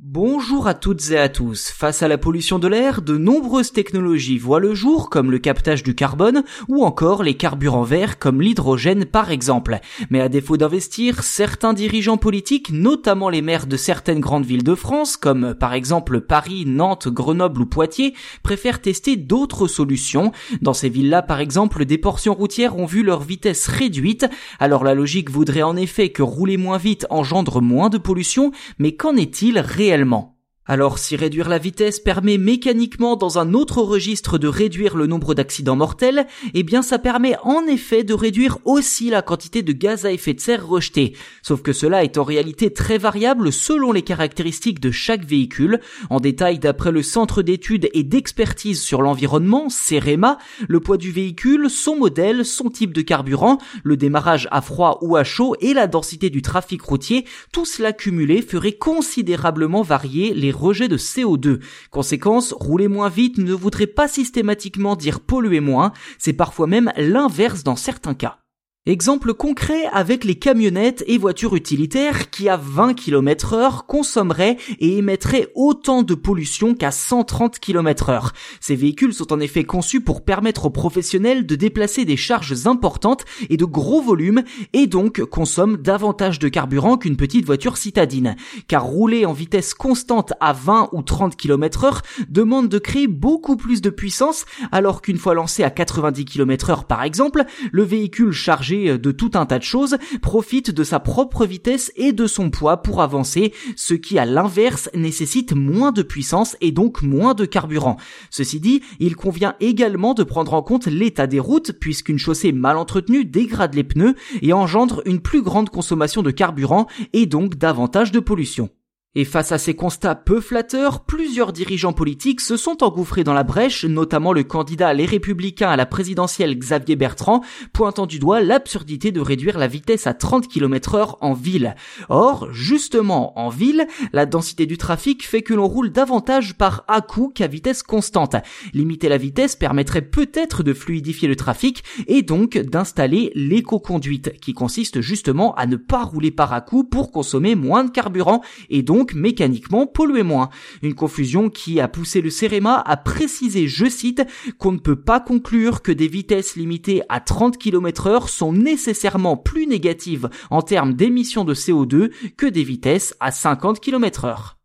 Bonjour à toutes et à tous. Face à la pollution de l'air, de nombreuses technologies voient le jour, comme le captage du carbone ou encore les carburants verts comme l'hydrogène par exemple. Mais à défaut d'investir, certains dirigeants politiques, notamment les maires de certaines grandes villes de France, comme par exemple Paris, Nantes, Grenoble ou Poitiers, préfèrent tester d'autres solutions. Dans ces villes-là, par exemple, des portions routières ont vu leur vitesse réduite. Alors la logique voudrait en effet que rouler moins vite engendre moins de pollution, mais qu'en est-il réellement réellement alors si réduire la vitesse permet mécaniquement dans un autre registre de réduire le nombre d'accidents mortels, eh bien ça permet en effet de réduire aussi la quantité de gaz à effet de serre rejeté. Sauf que cela est en réalité très variable selon les caractéristiques de chaque véhicule. En détail d'après le Centre d'études et d'expertise sur l'environnement, CEREMA, le poids du véhicule, son modèle, son type de carburant, le démarrage à froid ou à chaud et la densité du trafic routier, tout cela cumulé ferait considérablement varier les rejets de CO2. Conséquence, rouler moins vite ne voudrait pas systématiquement dire polluer moins, c'est parfois même l'inverse dans certains cas. Exemple concret avec les camionnettes et voitures utilitaires qui à 20 km heure consommeraient et émettraient autant de pollution qu'à 130 km heure. Ces véhicules sont en effet conçus pour permettre aux professionnels de déplacer des charges importantes et de gros volumes et donc consomment davantage de carburant qu'une petite voiture citadine. Car rouler en vitesse constante à 20 ou 30 km heure demande de créer beaucoup plus de puissance alors qu'une fois lancé à 90 km heure par exemple, le véhicule chargé de tout un tas de choses, profite de sa propre vitesse et de son poids pour avancer, ce qui à l'inverse nécessite moins de puissance et donc moins de carburant. Ceci dit, il convient également de prendre en compte l'état des routes puisqu'une chaussée mal entretenue dégrade les pneus et engendre une plus grande consommation de carburant et donc davantage de pollution. Et face à ces constats peu flatteurs, plusieurs dirigeants politiques se sont engouffrés dans la brèche, notamment le candidat Les Républicains à la présidentielle Xavier Bertrand, pointant du doigt l'absurdité de réduire la vitesse à 30 km heure en ville. Or, justement, en ville, la densité du trafic fait que l'on roule davantage par à-coup qu'à vitesse constante. Limiter la vitesse permettrait peut-être de fluidifier le trafic et donc d'installer l'éco-conduite, qui consiste justement à ne pas rouler par à-coup pour consommer moins de carburant et donc donc mécaniquement polluer moins. Une confusion qui a poussé le CEREMA à préciser, je cite, qu'on ne peut pas conclure que des vitesses limitées à 30 km heure sont nécessairement plus négatives en termes d'émissions de CO2 que des vitesses à 50 km heure.